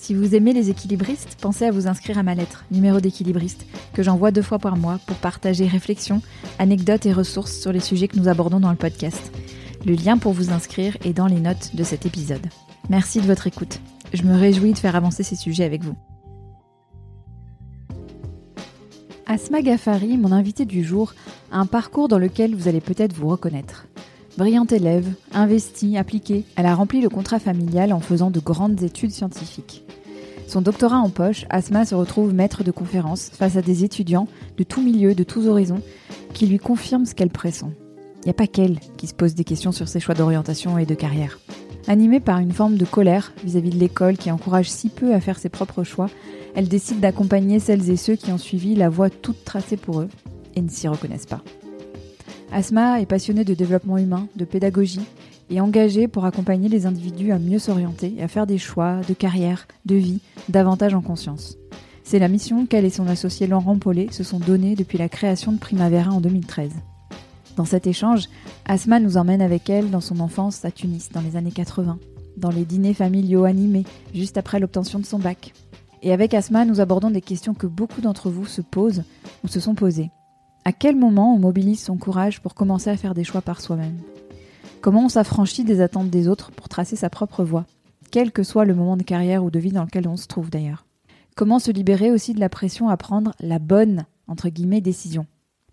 Si vous aimez les équilibristes, pensez à vous inscrire à ma lettre, numéro d'équilibriste, que j'envoie deux fois par mois pour partager réflexions, anecdotes et ressources sur les sujets que nous abordons dans le podcast. Le lien pour vous inscrire est dans les notes de cet épisode. Merci de votre écoute. Je me réjouis de faire avancer ces sujets avec vous. Asma Ghaffari, mon invité du jour, a un parcours dans lequel vous allez peut-être vous reconnaître. Brillante élève, investie, appliquée, elle a rempli le contrat familial en faisant de grandes études scientifiques. Son doctorat en poche, Asma se retrouve maître de conférence face à des étudiants de tous milieux, de tous horizons, qui lui confirment ce qu'elle pressent. Il n'y a pas qu'elle qui se pose des questions sur ses choix d'orientation et de carrière. Animée par une forme de colère vis-à-vis -vis de l'école qui encourage si peu à faire ses propres choix, elle décide d'accompagner celles et ceux qui ont suivi la voie toute tracée pour eux et ne s'y reconnaissent pas. Asma est passionnée de développement humain, de pédagogie et engagée pour accompagner les individus à mieux s'orienter et à faire des choix de carrière, de vie, davantage en conscience. C'est la mission qu'elle et son associé Laurent Paulet se sont donnée depuis la création de Primavera en 2013. Dans cet échange, Asma nous emmène avec elle dans son enfance à Tunis dans les années 80, dans les dîners familiaux animés juste après l'obtention de son bac, et avec Asma, nous abordons des questions que beaucoup d'entre vous se posent ou se sont posées. À quel moment on mobilise son courage pour commencer à faire des choix par soi-même? Comment on s'affranchit des attentes des autres pour tracer sa propre voie, quel que soit le moment de carrière ou de vie dans lequel on se trouve d'ailleurs? Comment se libérer aussi de la pression à prendre la bonne, décision?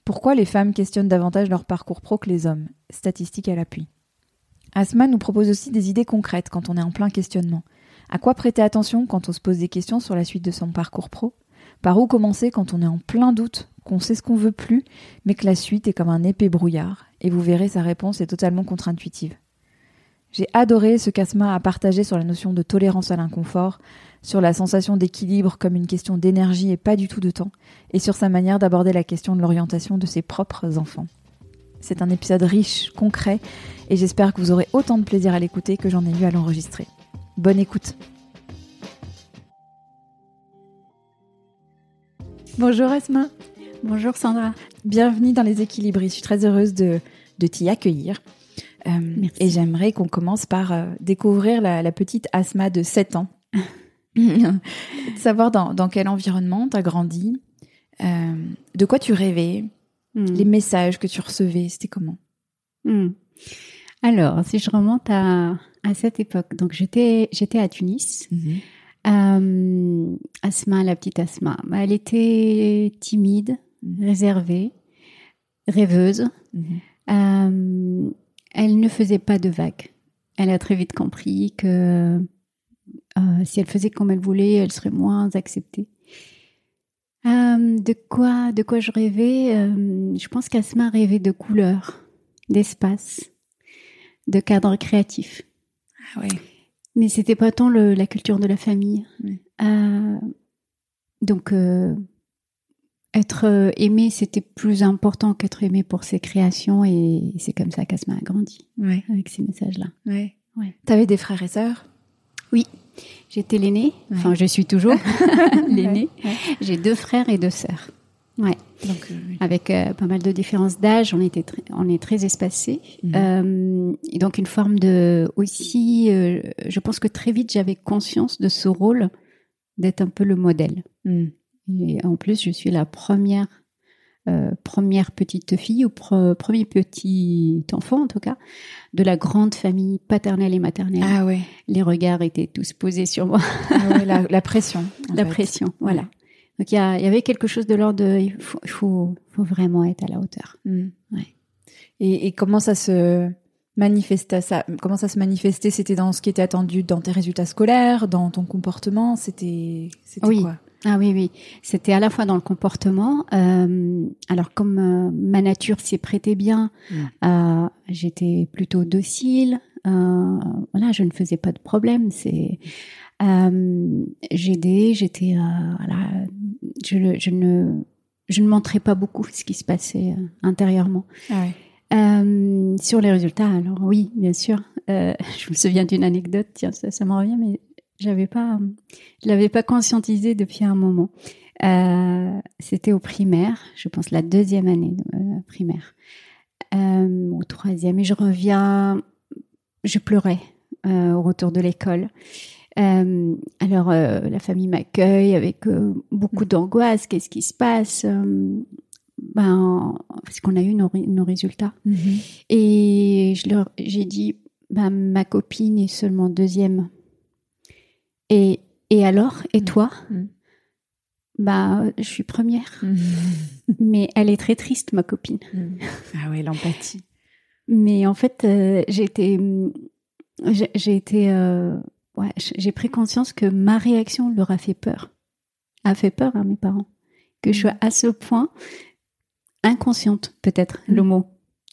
Pourquoi les femmes questionnent davantage leur parcours pro que les hommes? Statistiques à l'appui. Asma nous propose aussi des idées concrètes quand on est en plein questionnement. À quoi prêter attention quand on se pose des questions sur la suite de son parcours pro? Par où commencer quand on est en plein doute, qu'on sait ce qu'on veut plus, mais que la suite est comme un épais brouillard? Et vous verrez, sa réponse est totalement contre-intuitive. J'ai adoré ce qu'Asma a partagé sur la notion de tolérance à l'inconfort, sur la sensation d'équilibre comme une question d'énergie et pas du tout de temps, et sur sa manière d'aborder la question de l'orientation de ses propres enfants. C'est un épisode riche, concret, et j'espère que vous aurez autant de plaisir à l'écouter que j'en ai eu à l'enregistrer. Bonne écoute. Bonjour Asma. Bonjour Sandra. Bienvenue dans Les Équilibristes. Je suis très heureuse de, t'y accueillir. Euh, et j'aimerais qu'on commence par euh, découvrir la, petite Asma de 7 ans. savoir dans, quel environnement tu as grandi, euh, de quoi tu rêvais, hmm. les messages que tu recevais, c'était comment? Hmm. Alors, si je remonte à, à cette époque. Donc j'étais à Tunis. Mhm. Euh, Asma, la petite Asma, elle était timide, réservée, rêveuse. Mhm. Euh, elle ne faisait pas de vagues. Elle a très vite compris que euh, si elle faisait comme elle voulait, elle serait moins acceptée. de quoi, de quoi je rêvais Je pense qu'Asma rêvait de couleurs, d'espace, de cadres créatifs. Ah ouais. Mais c'était pas tant le, la culture de la famille. Euh, donc, euh, être euh, aimé, c'était plus important qu'être aimé pour ses créations et c'est comme ça qu'Asma a grandi. Ouais. Avec ces messages-là. Ouais. ouais. T'avais des frères et sœurs? Oui. J'étais l'aînée. Enfin, je suis toujours l'aînée. J'ai deux frères et deux sœurs. Ouais. Donc, euh, Avec euh, pas mal de différences d'âge, on était on est très espacés. Mhm. Euh, et donc une forme de aussi, je pense que très vite j'avais conscience de ce rôle d'être un peu le modèle. Mhm. Et en plus, je suis la première première petite fille ou premier petit enfant en tout cas de la grande famille paternelle et maternelle. Ah ouais. Les regards étaient tous posés sur moi. Ah ouais, la, pression. La pression, voilà. Donc il y, avait quelque chose de l'ordre de il faut, faut, vraiment être à la hauteur. Mm. Et, comment ça se manifestait ça Comment ça se manifestait? C'était dans ce qui était attendu dans tes résultats scolaires, dans ton comportement? C'était oui. quoi? Ah oui, oui. C'était à la fois dans le comportement. Euh, alors comme euh, ma nature s'y prêtait bien, mm. euh, j'étais plutôt docile. Euh, voilà, je ne faisais pas de problème. C'est j'aidais, j'étais voilà, je, je, ne je ne montrais pas beaucoup ce qui se passait intérieurement. Ah sur les résultats, alors oui, bien sûr. je me souviens d'une anecdote, tiens, ça, ça me revient, mais j'avais pas, je l'avais pas conscientisé depuis un moment. Euh, c'était au primaire, je pense la deuxième année de, euh, primaire, euh, au troisième, et je reviens, je pleurais au retour de l'école. Alors la famille m'accueille avec beaucoup d'angoisse. Qu'est-ce qui se passe? Ben parce qu'on a eu nos, nos résultats. Mm-hmm. Et je leur, j'ai dit, ben ma copine est seulement deuxième et, et alors? Et mm. toi? Mm. Bah, je suis première. Mm. Mais elle est très triste, ma copine. Ah ouais, l'empathie. Mais en fait, euh, j'ai été, j'ai été, euh, ouais, j'ai pris conscience que ma réaction leur a fait peur, a fait peur à mes parents, que je suis à ce point inconsciente, peut-être le mot,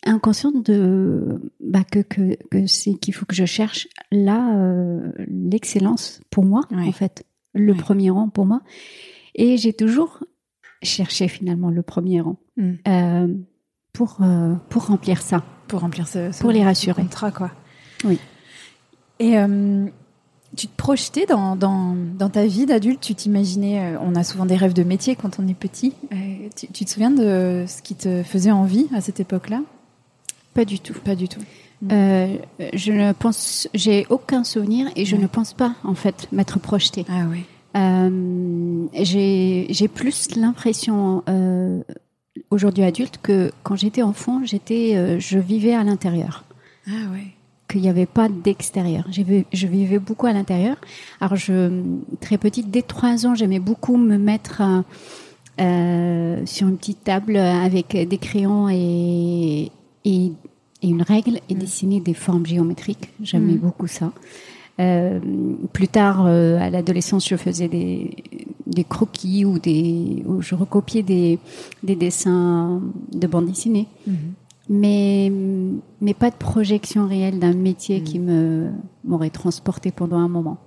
inconsciente de bah, que, que, que c'est qu'il faut que je cherche là euh, l'excellence pour moi en fait le premier rang pour moi. Et j'ai toujours cherché finalement le premier rang mm. euh, pour euh, pour remplir ça. Pour remplir ce, pour les rassurer. contrat quoi. Oui. Et tu te projetais dans, dans, dans ta vie d'adulte, tu t'imaginais, on a souvent des rêves de métier quand on est petit. tu, tu, te souviens de ce qui te faisait envie à cette époque-là? Pas du tout. Pas du tout. Euh, je ne pense, j'ai aucun souvenir et je ne pense pas en fait m'être projetée. Ah oui. Euh, j'ai plus l'impression euh, aujourd'hui adulte que quand j'étais enfant, j'étais, je vivais à l'intérieur. Ah ouais. Qu'il n'y avait pas d'extérieur. Je vivais beaucoup à l'intérieur. Alors je, très petite, dès trois ans, j'aimais beaucoup me mettre sur une petite table avec des crayons et, et, une règle est mm. dessiner des formes géométriques. J'aimais mm. beaucoup ça. Euh, plus tard, euh, à l'adolescence, je faisais des, des croquis ou des, je recopiais des, des dessins de bande dessinée. Mm-hmm. Mais, mais pas de projection réelle d'un métier qui mm. me m'aurait transporté pendant un moment.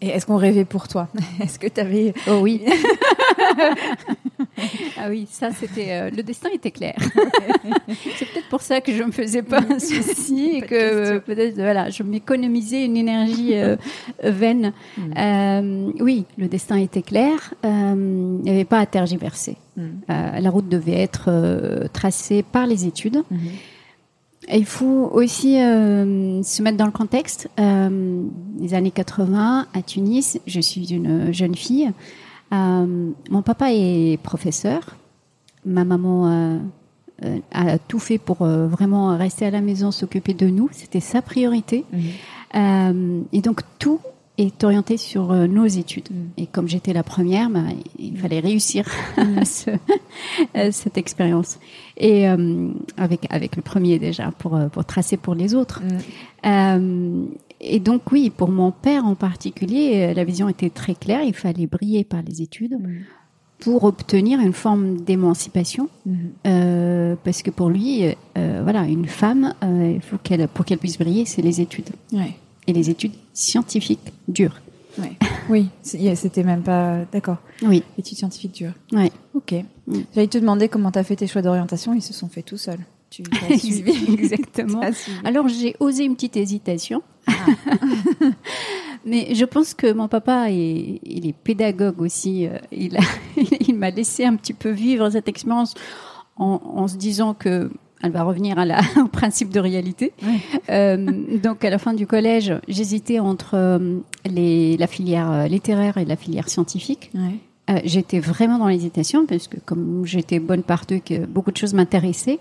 Et est-ce qu'on rêvait pour toi? Est-ce que tu avais... Oh oui. ah oui, ça c'était euh, le destin était clair. c'est peut-être pour ça que je me faisais pas un souci et que peut-être voilà, je m'économisais une énergie euh, vaine. Euh, oui, le destin était clair. il n'y avait pas à tergiverser. Hmm. la route devait être tracée par les études. Hmm. il faut aussi se mettre dans le contexte. les années 80, à Tunis, je suis une jeune fille. Euh, mon papa est professeur. Ma maman euh, euh, a tout fait pour vraiment rester à la maison, s'occuper de nous. C'était sa priorité. Mhm. et donc tout est orienté sur nos études. Mhm. Et comme j'étais la première, bah, il fallait réussir mhm. cette expérience. Et avec avec le premier déjà pour pour tracer pour les autres et donc oui, pour mon père en particulier, euh, la vision était très claire. Il fallait briller par les études mm. pour obtenir une forme d'émancipation, mm. euh, parce que pour lui, euh, voilà, une femme, faut qu'elle, pour qu'elle puisse briller, c'est les études. Et les études scientifiques dures. oui, c'était même pas d'accord. Oui. Études scientifiques dures. Oui. Ok. Mm. J'allais te demander comment tu as fait tes choix d'orientation. Ils se sont faits tout seuls. Tu as suivi. Exactement. Alors j'ai osé une petite hésitation. Ah. Mais je pense que mon papa, est, il est pédagogue aussi. Euh, il, il m'a laissé un petit peu vivre cette expérience en, se disant que elle va revenir à la, au principe de réalité. Euh, donc, à la fin du collège, j'hésitais entre euh, les, la filière littéraire et la filière scientifique. Ouais. j'étais vraiment dans l'hésitation parce que comme j'étais bonne partout, que beaucoup de choses m'intéressaient.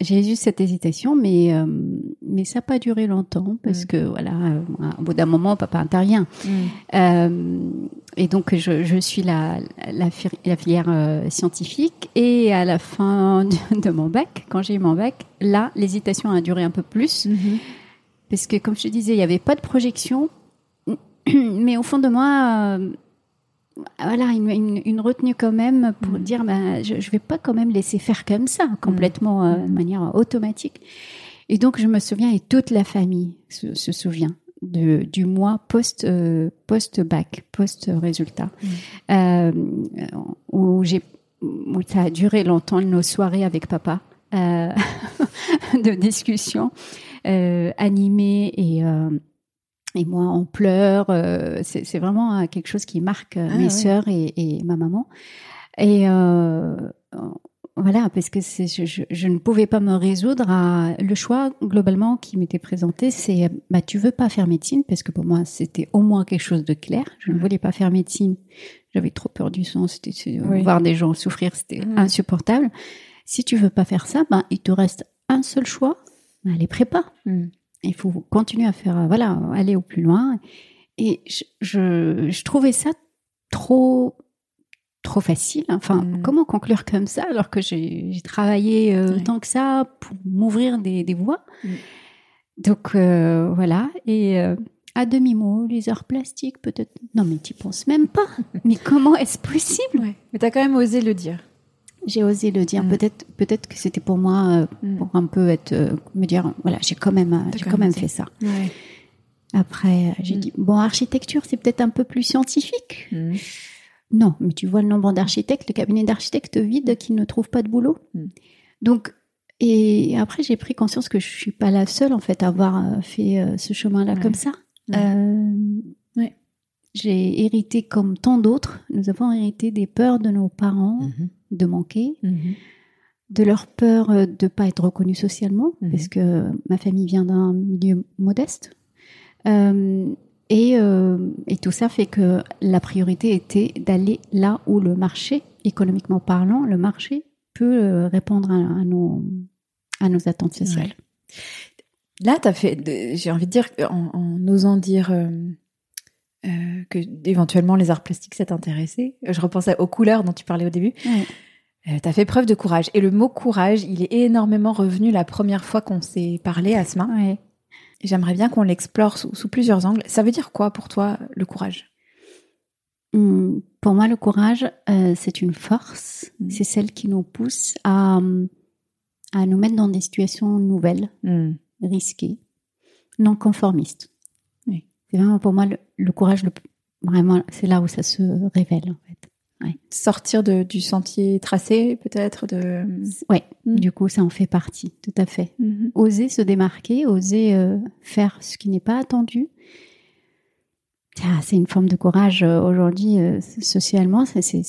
j'ai eu cette hésitation, mais euh, mais ça n'a pas duré longtemps parce mm. que voilà, euh, au bout d'un moment, papa intervient. Mm. Euh, et donc je, je suis la la, la filière scientifique et à la fin de, mon bac, quand j'ai eu mon bac, là l'hésitation a duré un peu plus mm-hmm. parce que comme je te disais, il n'y avait pas de projection, mais au fond de moi voilà une, une, retenue quand même pour mm. dire bah, je, je vais pas quand même laisser faire comme ça complètement mm. euh, de manière automatique et donc je me souviens et toute la famille se, se souvient de, du mois post euh, post bac post résultat mm. euh, où j'ai où ça a duré longtemps nos soirées avec papa euh, de discussion euh, animées et et moi en pleurs. Euh, c'est vraiment euh, quelque chose qui marque euh, ah mes sœurs et, ma maman. Et voilà, parce que je, je, ne pouvais pas me résoudre à le choix globalement qui m'était présenté, c'est bah tu veux pas faire médecine? Parce que pour moi c'était au moins quelque chose de clair. Je ne voulais pas faire médecine, j'avais trop peur du sang, c'était voir des gens souffrir, c'était insupportable. Si tu veux pas faire ça, ben il te reste un seul choix, ben, les prépa. Mm il faut continuer à faire, voilà, aller au plus loin. Et je, je, trouvais ça trop, trop facile. Enfin, mm. comment conclure comme ça alors que j'ai travaillé euh, tant que ça pour m'ouvrir des, des voies? Mm. Donc euh, voilà. Et euh, à demi-mot, les arts plastiques, peut-être. Non, mais tu penses même pas. mais comment est-ce possible? Mais tu as quand même osé le dire. J'ai osé le dire. Mm. Peut-être, peut-être que c'était pour moi, euh, mm. pour un peu être, euh, me dire, voilà, j'ai quand même, euh, j'ai quand même fait ça. Après, j'ai mm. dit, bon, architecture, c'est peut-être un peu plus scientifique. Non, mais tu vois le nombre d'architectes, le cabinet d'architectes vide qui ne trouvent pas de boulot. Donc, et après, j'ai pris conscience que je suis pas la seule, en fait, à avoir fait ce chemin-là comme ça. J'ai hérité comme tant d'autres. Nous avons hérité des peurs de nos parents, mm-hmm de manquer, mhm. de leur peur euh, de pas être reconnu socialement, mhm. parce que ma famille vient d'un milieu modeste. Euh, et, euh, et, tout ça fait que la priorité était d'aller là où le marché, économiquement parlant, le marché peut répondre à, nos, à nos attentes sociales. Là, tu as fait, j'ai envie de dire, en, en osant dire euh, que éventuellement les arts plastiques s'est intéressé. Je repensais aux couleurs dont tu parlais au début. Euh, tu as fait preuve de courage. Et le mot courage, il est énormément revenu la première fois qu'on s'est parlé, Asma. Ouais. J'aimerais bien qu'on l'explore sous, plusieurs angles. Ça veut dire quoi pour toi le courage? Hum, Pour moi, le courage, euh, c'est une force. Hum. C'est celle qui nous pousse à, à nous mettre dans des situations nouvelles, hum. risquées, non conformistes. C'est vraiment pour moi le, courage, le, vraiment, c'est là où ça se révèle en fait. Sortir de, du sentier tracé, peut-être de. Ouais. Mm. Du coup, ça en fait partie, tout à fait. Mm-hmm. Oser se démarquer, oser euh, faire ce qui n'est pas attendu. Ah, c'est une forme de courage euh, aujourd'hui euh, socialement. C'est,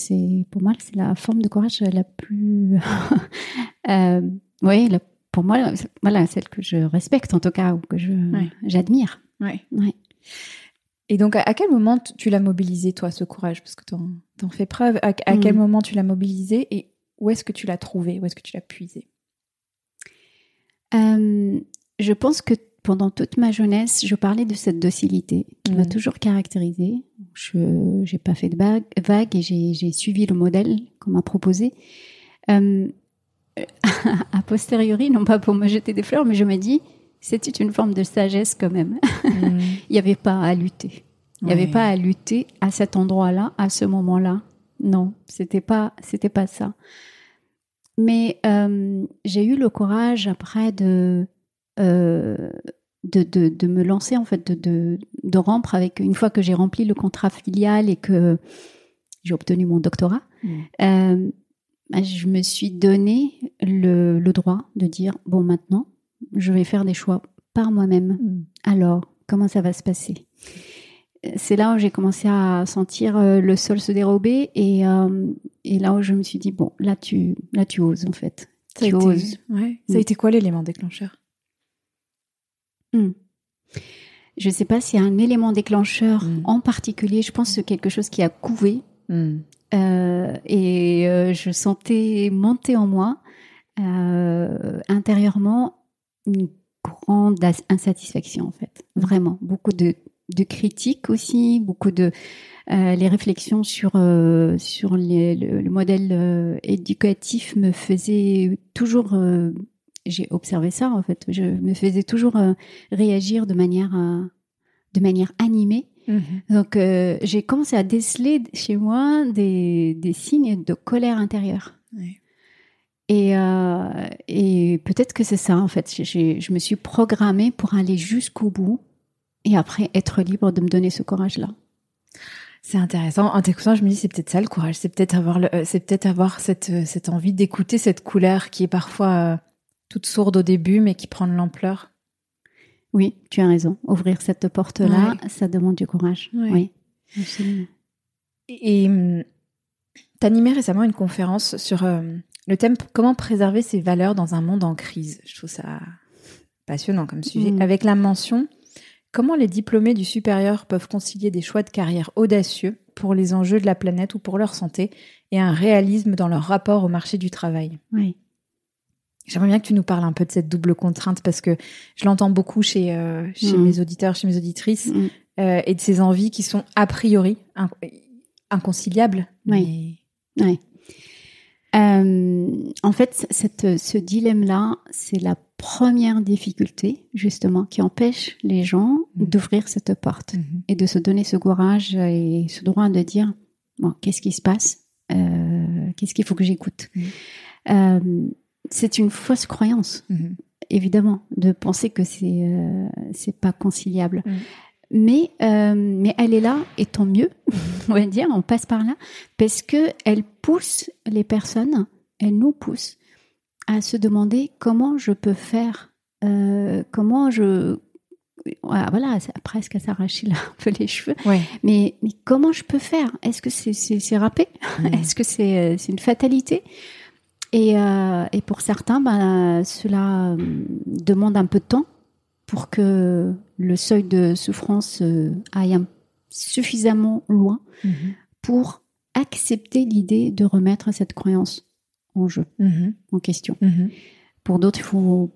pour moi, c'est la forme de courage la plus. oui, pour moi, voilà, celle que je respecte en tout cas ou que je j'admire. Ouais. ouais. Et donc, à, quel moment tu l'as mobilisé, toi, ce courage? Parce que tu en, fais preuve. À, quel mm. moment tu l'as mobilisé et où est-ce que tu l'as trouvé? Où est-ce que tu l'as puisé? Euh, Je pense que pendant toute ma jeunesse, je parlais de cette docilité qui m'a mm. toujours caractérisée. Je n'ai pas fait de vague, vague et j'ai suivi le modèle qu'on m'a proposé. Euh, a posteriori, non pas pour me jeter des fleurs, mais je me dis, c'était une forme de sagesse quand même. Mm. Il n'y avait pas à lutter. Il n'y avait pas à lutter à cet endroit-là, à ce moment-là. Non, c'était pas, c'était pas ça. Mais euh, j'ai eu le courage après de, euh, de, de, de, me lancer en fait, de, de, de rompre avec une fois que j'ai rempli le contrat filial et que j'ai obtenu mon doctorat. Mm. Euh, je me suis donné le, le droit de dire bon maintenant je vais faire des choix par moi-même. Mm. Alors, comment ça va se passer? C'est là où j'ai commencé à sentir euh, le sol se dérober et, euh, et là où je me suis dit, bon, là tu, là, tu oses en fait. Ça, tu a, oses. Ouais. ça a été quoi l'élément déclencheur? Mm. Je ne sais pas s'il y a un élément déclencheur en particulier. Je pense que c'est quelque chose qui a couvé. Euh, et je sentais monter en moi intérieurement une grande insatisfaction en fait, vraiment beaucoup de, de critiques aussi, beaucoup de les réflexions sur sur le, modèle éducatif me faisaient toujours j'ai observé ça en fait. Je me faisais toujours euh, réagir de manière euh, de manière animée. Mhm. Donc euh, j'ai commencé à déceler chez moi des, des signes de colère intérieure. Et, et peut-être que c'est ça en fait. Je me suis programmée pour aller jusqu'au bout et après être libre de me donner ce courage-là. C'est intéressant. En t'écoutant, je me dis c'est peut-être ça le courage. C'est peut-être avoir le, c'est peut-être avoir cette cette envie d'écouter cette couleur qui est parfois toute sourde au début, mais qui prend de l'ampleur. Oui, tu as raison. Ouvrir cette porte-là, ça demande du courage. Oui, absolument. Et hum, tu animé récemment une conférence sur euh, le thème comment préserver ses valeurs dans un monde en crise? Je trouve ça passionnant comme sujet. Mm. Avec la mention comment les diplômés du supérieur peuvent concilier des choix de carrière audacieux pour les enjeux de la planète ou pour leur santé et un réalisme dans leur rapport au marché du travail? Oui. J'aimerais bien que tu nous parles un peu de cette double contrainte parce que je l'entends beaucoup chez, euh, chez mm. mes auditeurs, chez mes auditrices, mm. euh, et de ces envies qui sont a priori inconciliables. Oui. oui. Euh, en fait, cette, ce dilemme-là, c'est la première difficulté, justement, qui empêche les gens mm. d'ouvrir cette porte mm-hmm. et de se donner ce courage et ce droit de dire, bon, qu'est-ce qui se passe? Qu'est-ce qu'il faut que j'écoute? C'est une fausse croyance, mhm. évidemment, de penser que c'est euh, c'est pas conciliable. Mais euh, mais elle est là et tant mieux, on va dire, on passe par là parce que elle pousse les personnes, elle nous pousse à se demander comment je peux faire, euh, comment je voilà, presque à s'arracher là un peu les cheveux. Mais, mais comment je peux faire? Est-ce que c'est c'est râpé? Est-ce que c'est c'est une fatalité? Et, euh, et pour certains, bah, cela euh, demande un peu de temps pour que le seuil de souffrance euh, aille suffisamment loin mhm. pour accepter l'idée de remettre cette croyance en jeu, mhm. en question. Mhm. Pour d'autres, il faut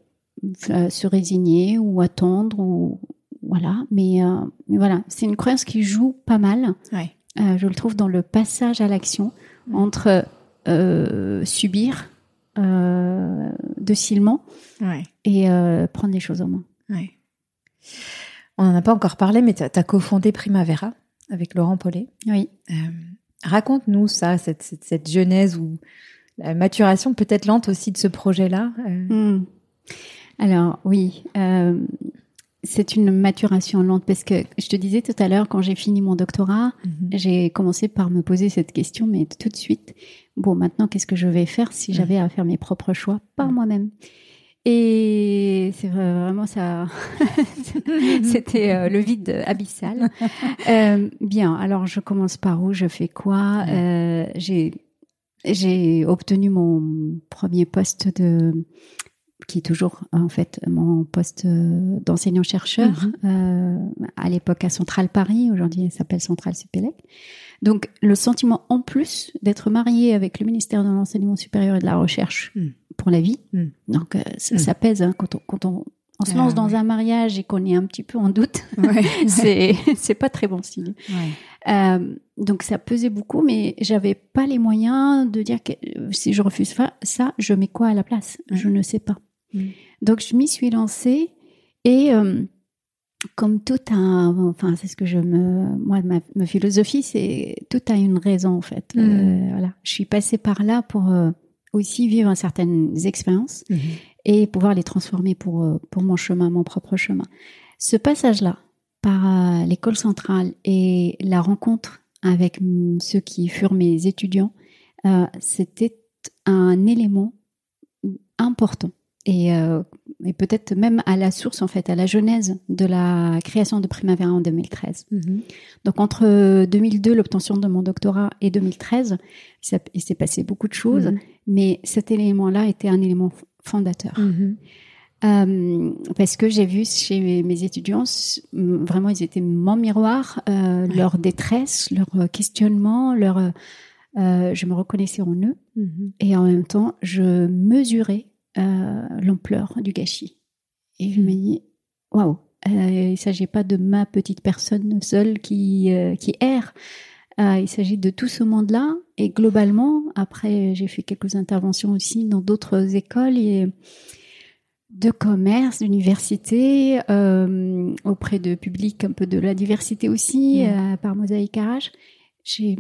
se résigner ou attendre ou voilà. Mais, voilà, c'est une croyance qui joue pas mal. je le trouve dans le passage à l'action entre euh, subir euh, docilement et euh, prendre les choses en main. On n'en a pas encore parlé, mais tu as, cofondé Primavera avec Laurent Paulet. Oui. Euh, raconte-nous ça, cette, cette, genèse ou la maturation peut-être lente aussi de ce projet-là. Hmm. Alors oui, c'est une maturation lente parce que je te disais tout à l'heure, quand j'ai fini mon doctorat, mhm. j'ai commencé par me poser cette question, mais tout de suite, bon, maintenant, qu'est-ce que je vais faire si j'avais à faire mes propres choix par moi-même? Et c'est vraiment ça, c'était euh, le vide abyssal. Euh, bien, alors je commence par où, je fais quoi? Euh, J'ai j'ai obtenu mon premier poste de qui est toujours en fait mon poste euh, d'enseignant-chercheur mhm. euh, à l'époque à Centrale Paris, aujourd'hui elle s'appelle Centrale Supélec. Donc le sentiment en plus d'être marié avec le ministère de l'enseignement supérieur et de la recherche hmm. pour la vie, hmm. donc euh, hmm. ça, pèse hein, quand on, quand on, on se lance ah, dans un mariage et qu'on est un petit peu en doute, c'est c'est pas très bon signe. Donc ça pesait beaucoup, mais j'avais pas les moyens de dire que si je refuse ça, je mets quoi à la place? Je ne sais pas. Mm. Donc je m'y suis lancée et euh, comme tout a, enfin c'est ce que je me, moi ma, philosophie c'est tout a une raison en fait. Mm. Euh, voilà, je suis passée par là pour euh, aussi vivre certaines expériences mm-hmm. et pouvoir les transformer pour pour mon chemin, mon propre chemin. Ce passage là par l'école centrale et la rencontre avec ceux qui furent mes étudiants, c'était un élément important et, euh, et peut-être même à la source, en fait, à la genèse de la création de Primavera en 2013. Mm-hmm. Donc entre 2002, l'obtention de mon doctorat, et 2013, il s'est passé beaucoup de choses, mm-hmm. mais cet élément-là était un élément fondateur. Mm-hmm. Euh, parce que j'ai vu chez mes étudiants, vraiment, ils étaient mon miroir, euh, leur détresse, leur questionnement, leur, euh, je me reconnaissais en eux, et en même temps, je mesurais l'ampleur du gâchis. Et je me dis, waouh, il ne s'agit pas de ma petite personne seule qui, qui erre. il s'agit de tout ce monde-là. Et globalement, après, j'ai fait quelques interventions aussi dans d'autres écoles. Et, de commerce, d'université, euh, auprès de publics un peu de la diversité aussi, mmh. euh, par Mosaïque Arrache. J'ai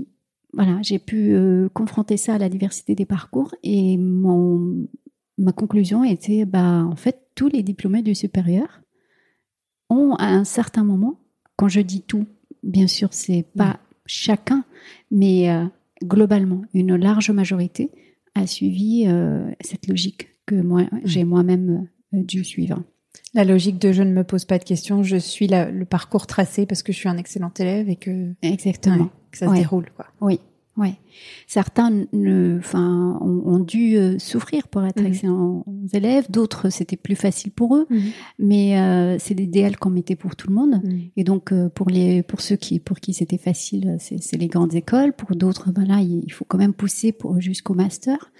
voilà, j'ai pu euh, confronter ça à la diversité des parcours et mon ma conclusion était bah en fait tous les diplômés du supérieur ont à un certain moment, quand je dis tout, bien sûr c'est pas mmh. chacun, mais globalement une large majorité a suivi cette logique que moi mmh. j'ai moi-même euh, du suivant. La logique de je ne me pose pas de questions, je suis le parcours tracé parce que je suis un excellent élève et que exactement que ça se déroule quoi. Oui, oui. Certains ne, enfin, ont, dû euh, souffrir pour être mhm. excellents élèves. D'autres, c'était plus facile pour eux. Mhm. Mais euh, c'est l'idéal qu'on mettait pour tout le monde. Mhm. Et donc, pour les, pour ceux qui, pour qui c'était facile, c'est les grandes écoles. Pour d'autres, voilà, il faut quand même pousser pour jusqu'au master.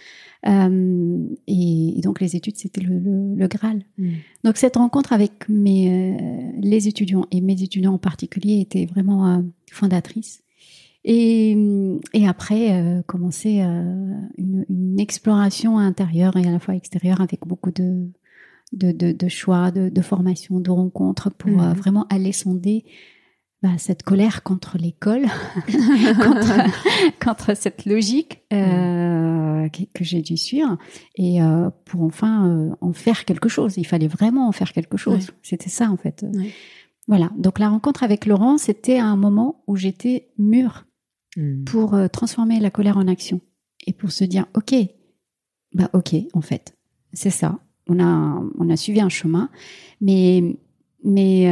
Euh, et, donc les études, c'était le, le, Graal. Mm. Donc cette rencontre avec mes, euh, les étudiants et mes étudiants en particulier était vraiment euh, fondatrice. Et, et après, commencer une, une, exploration intérieure et à la fois extérieure avec beaucoup de, de, de, de choix, de, de formation, de rencontres pour mm. vraiment aller sonder bah, cette colère contre l'école, contre, contre, cette logique euh, que, j'ai dû suivre, et euh, pour enfin euh, en faire quelque chose. Il fallait vraiment en faire quelque chose. C'était ça en fait. Voilà. Donc la rencontre avec Laurent, c'était un moment où j'étais mûre hmm. pour transformer la colère en action et pour se dire ok, bah ok en fait, c'est ça. On a on a suivi un chemin, mais mais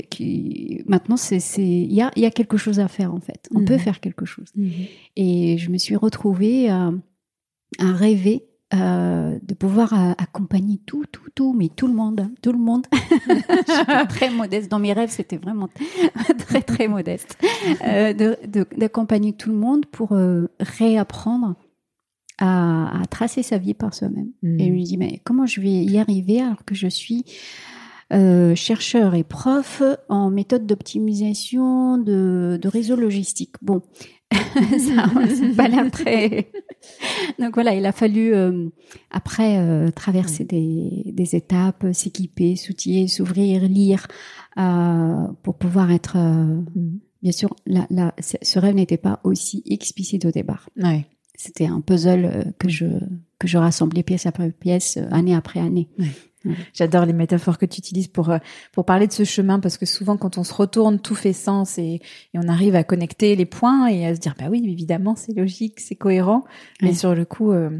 qui, maintenant c'est il y a, y a quelque chose à faire en fait. On peut mhm. faire quelque chose. Mhm. Et je me suis retrouvée à, à rêver euh, de pouvoir euh, accompagner tout, tout, tout, mais tout le monde, hein, tout le monde. je suis très modeste. Dans mes rêves, c'était vraiment très, très modeste. Euh, d'accompagner tout le monde pour réapprendre à, à, tracer sa vie par soi-même. Et je me dis, mais comment je vais y arriver alors que je suis euh, chercheur et prof en méthode d'optimisation de, de réseau logistique. Bon, ça, c'est pas l'air très. Donc voilà, il a fallu euh, après euh, traverser des, des étapes, s'équiper, s'outiller, s'ouvrir, lire pour pouvoir être. Mm. Bien sûr, la, la, ce rêve n'était pas aussi explicite au départ. Ouais. C'était un puzzle que je que je rassemblais pièce après pièce, année après année. Ouais. J'adore les métaphores que tu utilises pour euh, pour parler de ce chemin parce que souvent quand on se retourne tout fait sens et, et on arrive à connecter les points et à se dire bah oui évidemment c'est logique c'est cohérent. Mais sur le coup euh,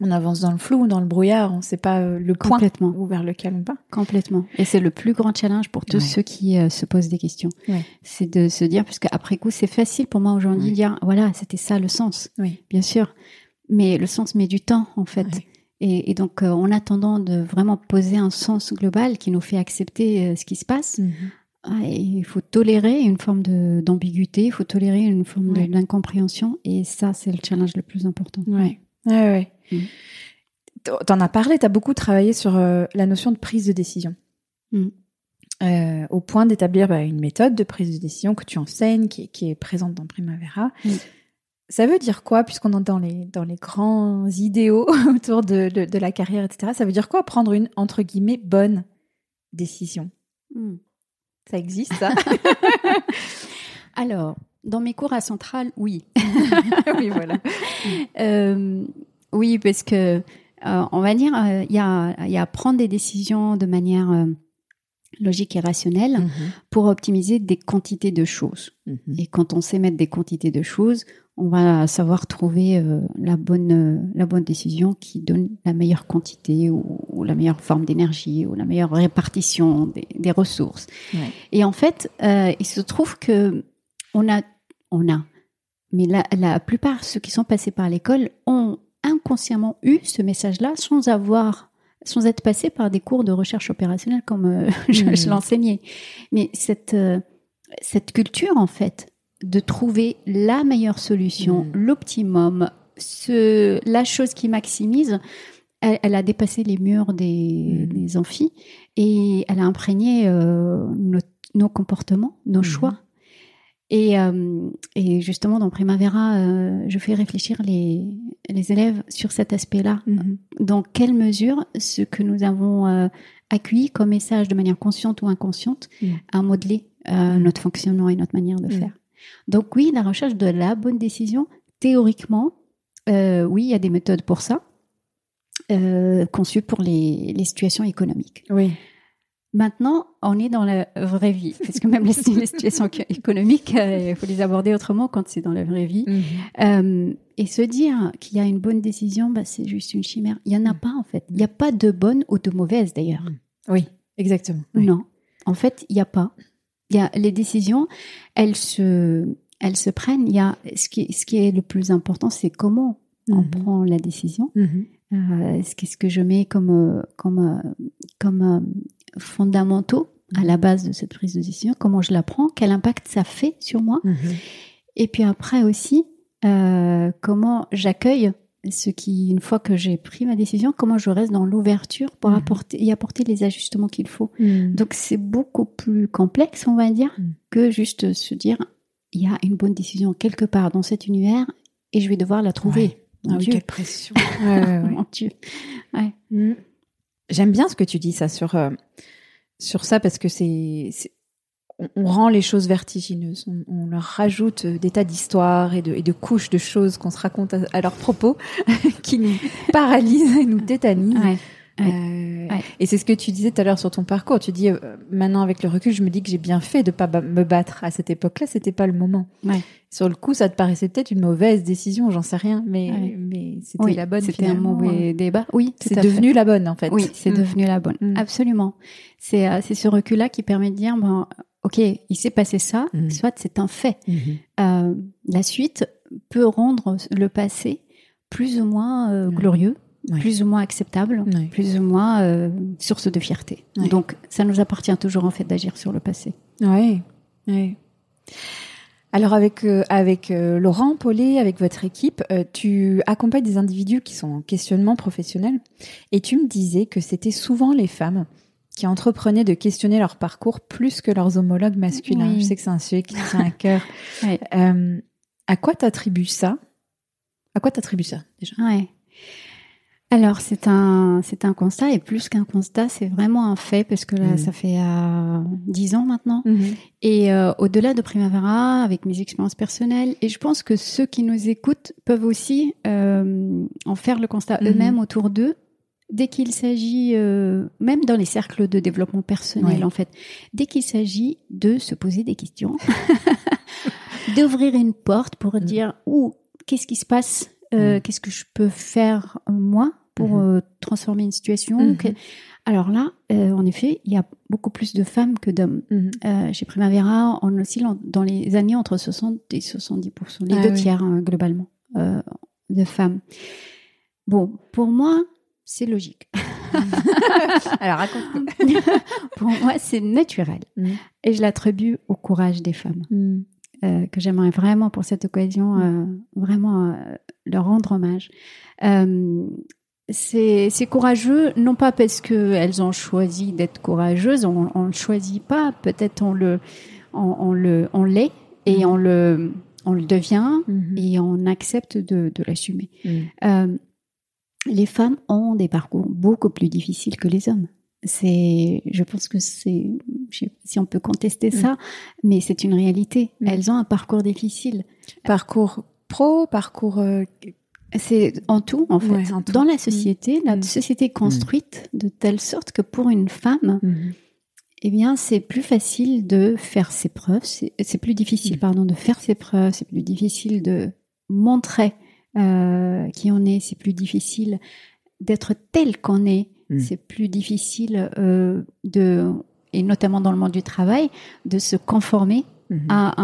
on avance dans le flou dans le brouillard. On sait pas euh, le point vers lequel on va complètement. Et c'est le plus grand challenge pour tous ceux qui se posent des questions. C'est de se dire parce qu'après coup c'est facile pour moi aujourd'hui de dire voilà c'était ça le sens. Oui. Bien sûr. Mais le sens met du temps en fait et, et, donc, euh, en attendant de vraiment poser un sens global qui nous fait accepter euh, ce qui se passe, mhm. ah, il faut tolérer une forme d'ambiguïté, il faut tolérer une forme d'incompréhension. Et ça, c'est le challenge le plus important. Ouais, ouais. Mm. T'en as parlé, t'as beaucoup travaillé sur euh, la notion de prise de décision. Mm. Euh, au point d'établir bah, une méthode de prise de décision que tu enseignes, qui, qui est présente dans Primavera. Mm. Ça veut dire quoi, puisqu'on est dans les, dans les grands idéaux autour de, de, la carrière, etc. Ça veut dire quoi prendre une, entre guillemets, bonne décision? Hmm. Ça existe, ça? Alors, dans mes cours à Centrale, oui. oui, voilà. Euh, oui, parce que, euh, on va dire, euh, il y, a, y a prendre des décisions de manière logique et rationnelle mhm. pour optimiser des quantités de choses. Mhm. Et quand on sait mettre des quantités de choses, on va savoir trouver euh, la bonne euh, la bonne décision qui donne la meilleure quantité ou, la meilleure forme d'énergie ou la meilleure répartition des, ressources. Et en fait, euh, il se trouve que on a on a mais la, la plupart ceux qui sont passés par l'école ont inconsciemment eu ce message-là sans avoir sans être passés par des cours de recherche opérationnelle comme je, je mmh. l'enseignais. Mais cette cette culture en fait de trouver la meilleure solution, mm. l'optimum, ce, la chose qui maximise, elle, a dépassé les murs des, mmh. amphis et elle a imprégné euh, nos, comportements, nos mmh. choix. Et, euh, et, justement, dans Primavera, euh, je fais réfléchir les, les élèves sur cet aspect-là. Mmh. Dans quelle mesure ce que nous avons accueilli comme message de manière consciente ou inconsciente a modelé notre fonctionnement et notre manière de faire. Donc oui, la recherche de la bonne décision, théoriquement, oui, il y a des méthodes pour ça euh, conçu pour les, les, situations économiques. Oui. Maintenant, on est dans la vraie vie, parce que même les, situations économiques, euh, il faut les aborder autrement quand c'est dans la vraie vie. Mhm. Euh, et se dire qu'il y a une bonne décision, bah, c'est juste une chimère. Il y en a mhm. pas en fait. Il n'y a pas de bonne ou de mauvaise d'ailleurs. Mhm. Oui, exactement. Non, en fait, il n'y a pas. Il y a les décisions, elles se, elles se prennent. Il y a ce qui, ce qui est le plus important, c'est comment on prend la décision. Euh, qu'est-ce que je mets comme, comme, comme fondamentaux à la base de cette prise de décision Comment je la prends Quel impact ça fait sur moi mhm. Et puis après aussi, comment j'accueille ce qui, une fois que j'ai pris ma décision, comment je reste dans l'ouverture pour mhm. apporter, y apporter les ajustements qu'il faut. Mhm. Donc c'est beaucoup plus complexe, on va dire, que juste se dire, il y a une bonne décision quelque part dans cet univers et je vais devoir la trouver. Ah quelle pression. Mm. J'aime bien ce que tu dis ça sur, euh, sur ça parce que c'est, on, rend les choses vertigineuses. On, leur rajoute des tas d'histoires et de, et de couches de choses qu'on se raconte à, à leur propos qui nous paralysent et nous tétanisent. Euh, et c'est ce que tu disais tout à l'heure sur ton parcours. Tu dis euh, maintenant avec le recul, je me dis que j'ai bien fait de pas me battre à cette époque-là. C'était pas le moment. Sur le coup, ça te paraissait peut-être une mauvaise décision, j'en sais rien, mais mais c'était la bonne. C'était un mauvais débat. Oui, c'est devenu la bonne en fait. Oui, c'est mm. devenu la bonne. Mm. Absolument. C'est euh, c'est ce recul-là qui permet de dire bon, ok, il s'est passé ça. Mm. Soit c'est un fait. Mm-hmm. la suite peut rendre le passé plus ou moins glorieux plus ou moins acceptable, plus ou moins euh, source de fierté. Donc, ça nous appartient toujours en fait d'agir sur le passé. Oui. oui. Alors avec euh, avec euh, Laurent Paulet, avec votre équipe, tu accompagnes des individus qui sont en questionnement professionnel, et tu me disais que c'était souvent les femmes qui entreprenaient de questionner leur parcours plus que leurs homologues masculins. Je sais que c'est un sujet qui tient à cœur. à quoi t'attribues ça? À quoi t'attribues ça déjà? Ouais alors c'est un c'est un constat et plus qu'un constat, c'est vraiment un fait parce que là mmh. ça fait euh, dix ans maintenant mmh. et euh, au-delà de Primavera avec mes expériences personnelles et je pense que ceux qui nous écoutent peuvent aussi euh, en faire le constat mmh. eux-mêmes autour d'eux dès qu'il s'agit même dans les cercles de développement personnel en fait dès qu'il s'agit de se poser des questions d'ouvrir une porte pour dire ou qu'est-ce qui se passe euh, mm. Qu'est-ce que je peux faire euh, moi pour mm-hmm. euh, transformer une situation mm-hmm. Alors là, en effet, il y a beaucoup plus de femmes que d'hommes. Mm-hmm. chez Primavera, on oscille dans les années entre 60 et 70 les ah deux tiers hein, globalement de femmes. Bon, pour moi, c'est logique. Alors raconte. pour moi, c'est naturel. Mm. Et je l'attribue au courage des femmes. Euh, que j'aimerais vraiment pour cette occasion mm. euh, vraiment euh, leur rendre hommage. c'est courageux, non pas parce qu'elles ont choisi d'être courageuses, on ne choisit pas, peut-être on le, on, le, on l'est et mm. on le, on le devient mm-hmm. et on accepte de, de l'assumer. Mm. les femmes ont des parcours beaucoup plus difficiles que les hommes. C'est, je pense que c'est, si on peut contester ça, mm. mais c'est une réalité. Mm. Elles ont un parcours difficile. Parcours pro, parcours. Euh, c'est en tout, en fait. Dans la société, la mm. société est construite de telle sorte que pour une femme, eh bien, c'est plus facile de faire ses preuves. C'est plus difficile, pardon, de faire ses preuves. C'est plus difficile de montrer euh, qui on est. C'est plus difficile d'être tel qu'on est Mm. C'est plus difficile euh, de, et notamment dans le monde du travail, de se conformer mm-hmm. à,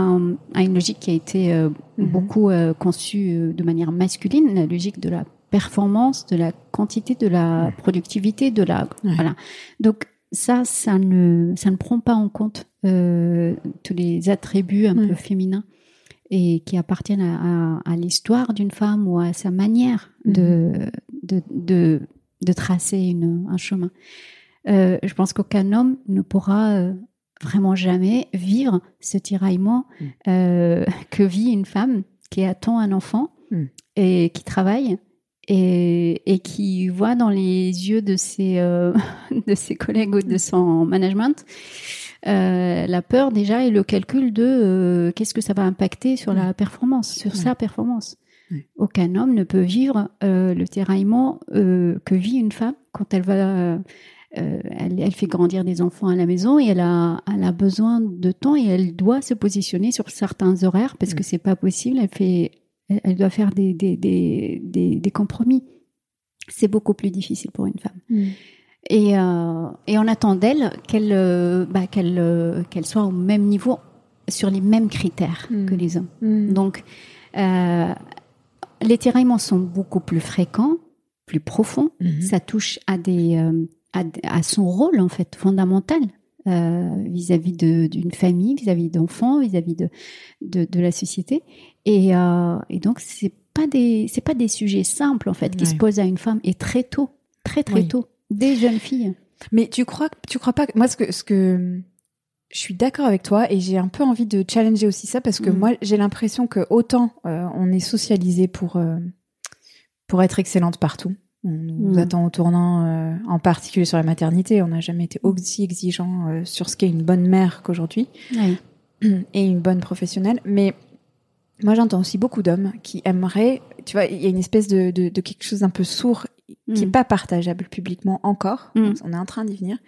à, une logique qui a été euh, mm-hmm. beaucoup euh, conçue de manière masculine, la logique de la performance, de la quantité, de la productivité, de la voilà. Donc ça, ça ne, ça ne prend pas en compte tous les attributs un peu féminins. et qui appartiennent à, l'histoire d'une femme ou à sa manière de, mhm. de, de, tracer une, un chemin. Euh, je pense qu'aucun homme ne pourra euh, vraiment jamais vivre ce tiraillement mm. euh, que vit une femme qui attend un enfant mm. et qui travaille et, et, qui voit dans les yeux de ses, de ses collègues ou de son management la peur déjà et le calcul de qu'est-ce que ça va impacter sur la performance, sur sa performance. Aucun homme ne peut vivre le tiraillement que vit une femme quand elle va euh, elle, fait grandir des enfants à la maison et elle a, elle a besoin de temps et elle doit se positionner sur certains horaires parce que que c'est pas possible. Elle fait, elle, doit faire des, des, des, des, compromis. C'est beaucoup plus difficile pour une femme. Mm. Et, euh, et on attend d'elle qu'elle euh, bah, qu'elle qu'elle soit au même niveau sur les mêmes critères mm. que les hommes. Mm. Donc, les tiraillements sont beaucoup plus fréquents, plus profonds. Mm-hmm. Ça touche à des à, son rôle en fait fondamental euh, vis-à-vis d'une famille, vis-à-vis d'enfants, vis-à-vis de, de, la société. Et, euh, et donc c'est pas des c'est pas des sujets simples en fait qui se posent à une femme et très tôt, très très tôt, des jeunes filles. Mais tu crois tu crois pas que moi ce que ce que je suis d'accord avec toi et j'ai un peu envie de challenger aussi ça parce que mm. moi j'ai l'impression que autant euh, on est socialisé pour pour être excellente partout on nous mm. attend au tournant, euh, en particulier sur la maternité. On n'a jamais été aussi exigeant euh, sur ce qu'est une bonne mère qu'aujourd'hui et une bonne professionnelle. Mais moi, j'entends aussi beaucoup d'hommes qui aimeraient, tu vois, il y a une espèce de, de, de quelque chose d'un peu sourd qui n'est pas partageable publiquement encore. On est en train d'y venir.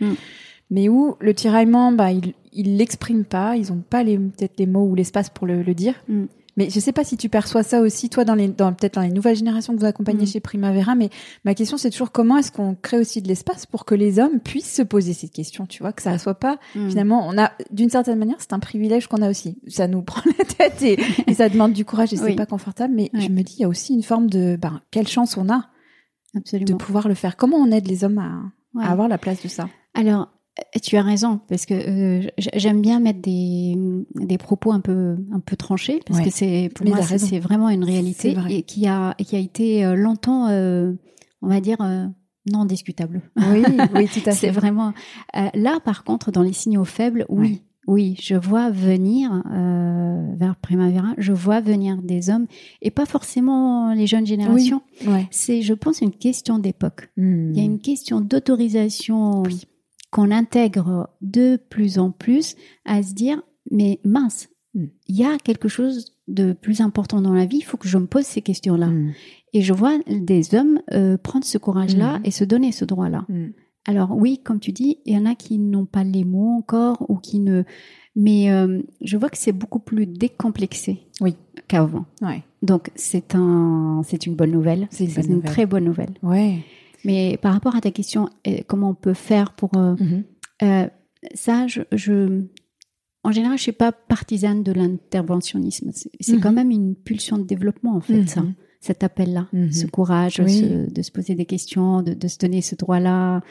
Mais où le tiraillement, bah, ils il l'expriment pas, ils n'ont pas les peut-être les mots ou l'espace pour le, le dire. Mais je sais pas si tu perçois ça aussi, toi, dans les, dans, peut-être dans les nouvelles générations que vous accompagnez mm. chez Primavera, mais ma question, c'est toujours comment est-ce qu'on crée aussi de l'espace pour que les hommes puissent se poser cette question, tu vois, que ça soit pas, mm. finalement, on a, d'une certaine manière, c'est un privilège qu'on a aussi. Ça nous prend la tête et, ça demande du courage et c'est pas confortable, mais je me dis, il y a aussi une forme de, ben, quelle chance on a Absolument. de pouvoir le faire. Comment on aide les hommes à, à avoir la place de ça? Alors, tu as raison parce que euh, j'aime bien mettre des, des propos un peu un peu tranchés parce que c'est pour moi c'est vraiment une réalité et qui a qui a été euh, longtemps euh, on va dire non discutable. Oui, oui, tout à fait. c'est vraiment là par contre dans les signaux faibles, oui. Oui, je vois venir vers Primavera, je vois venir des hommes et pas forcément les jeunes générations. C'est, je pense, une question d'époque. Hmm. Il y a une question d'autorisation qu'on intègre de plus en plus à se dire, mais mince, il y a quelque chose de plus important dans la vie, il faut que je me pose ces questions-là. Hmm. Et je vois des hommes euh, prendre ce courage-là hmm. et se donner ce droit-là. Alors oui, comme tu dis, il y en a qui n'ont pas les mots encore ou qui ne... Mais euh, je vois que c'est beaucoup plus décomplexé oui. qu'avant. Ouais. Donc c'est un, c'est une bonne nouvelle. C'est une, très bonne nouvelle. Ouais. Mais par rapport à ta question, euh, comment on peut faire pour euh, mhm. euh, ça, je, en général, je suis pas partisane de l'interventionnisme. C'est quand mhm. même une pulsion de développement en fait, ça, mhm. cet appel-là, ce courage de se poser des questions, de, se donner ce droit-là,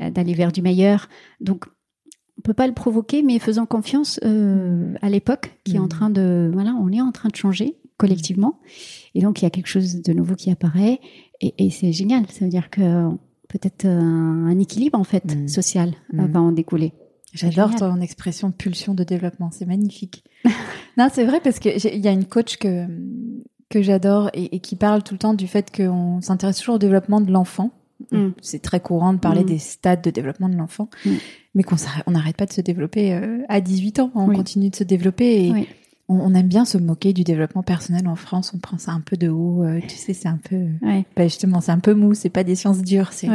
d'aller vers du meilleur. Donc on peut pas le provoquer, mais faisant confiance à l'époque qui est en train de, voilà, on est en train de changer collectivement, et donc il y a quelque chose de nouveau qui apparaît, et, c'est génial. Ça veut dire que peut-être un, équilibre en fait mm. social mm. va en découler. J'adore ton expression pulsion de développement, c'est magnifique. non, c'est vrai parce que il y a une coach que que j'adore et, qui parle tout le temps du fait qu'on s'intéresse toujours au développement de l'enfant. Mm. C'est très courant de parler des stades de développement de l'enfant, mais qu'on on n'arrête pas de se développer euh, à 18 ans. On continue de se développer et, on, aime bien se moquer du développement personnel en France. On prend ça un peu de haut. Euh, tu sais, c'est un peu, ouais. bah justement, c'est un peu mou. C'est pas des sciences dures. C'est,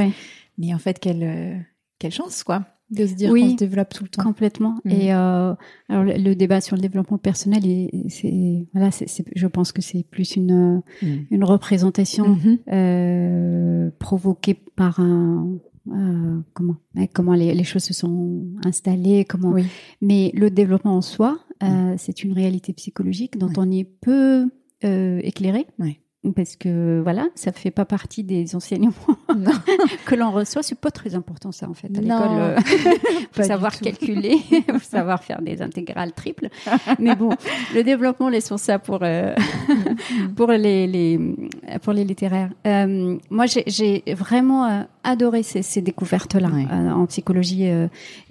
mais en fait, quelle euh, quelle chance, quoi, de se dire qu'on se développe tout le temps. Complètement. Mm. Et euh, alors le, débat sur le développement personnel, c'est voilà, c'est, je pense que c'est plus une mm. une représentation mm-hmm. euh, provoquée par un euh, comment comment les, les, choses se sont installées comment mais le développement en soi euh, mm. c'est une réalité psychologique dont on est peu euh, éclairé parce que voilà, ça fait pas partie des enseignements que l'on reçoit. C'est pas très important ça en fait à l'école. Euh, faut savoir calculer, faut savoir faire des intégrales triples. Mais bon, le développement laissons ça pour euh, pour les, les, pour les littéraires. Euh, moi, j'ai vraiment euh, adoré ces, ces découvertes-là euh, en psychologie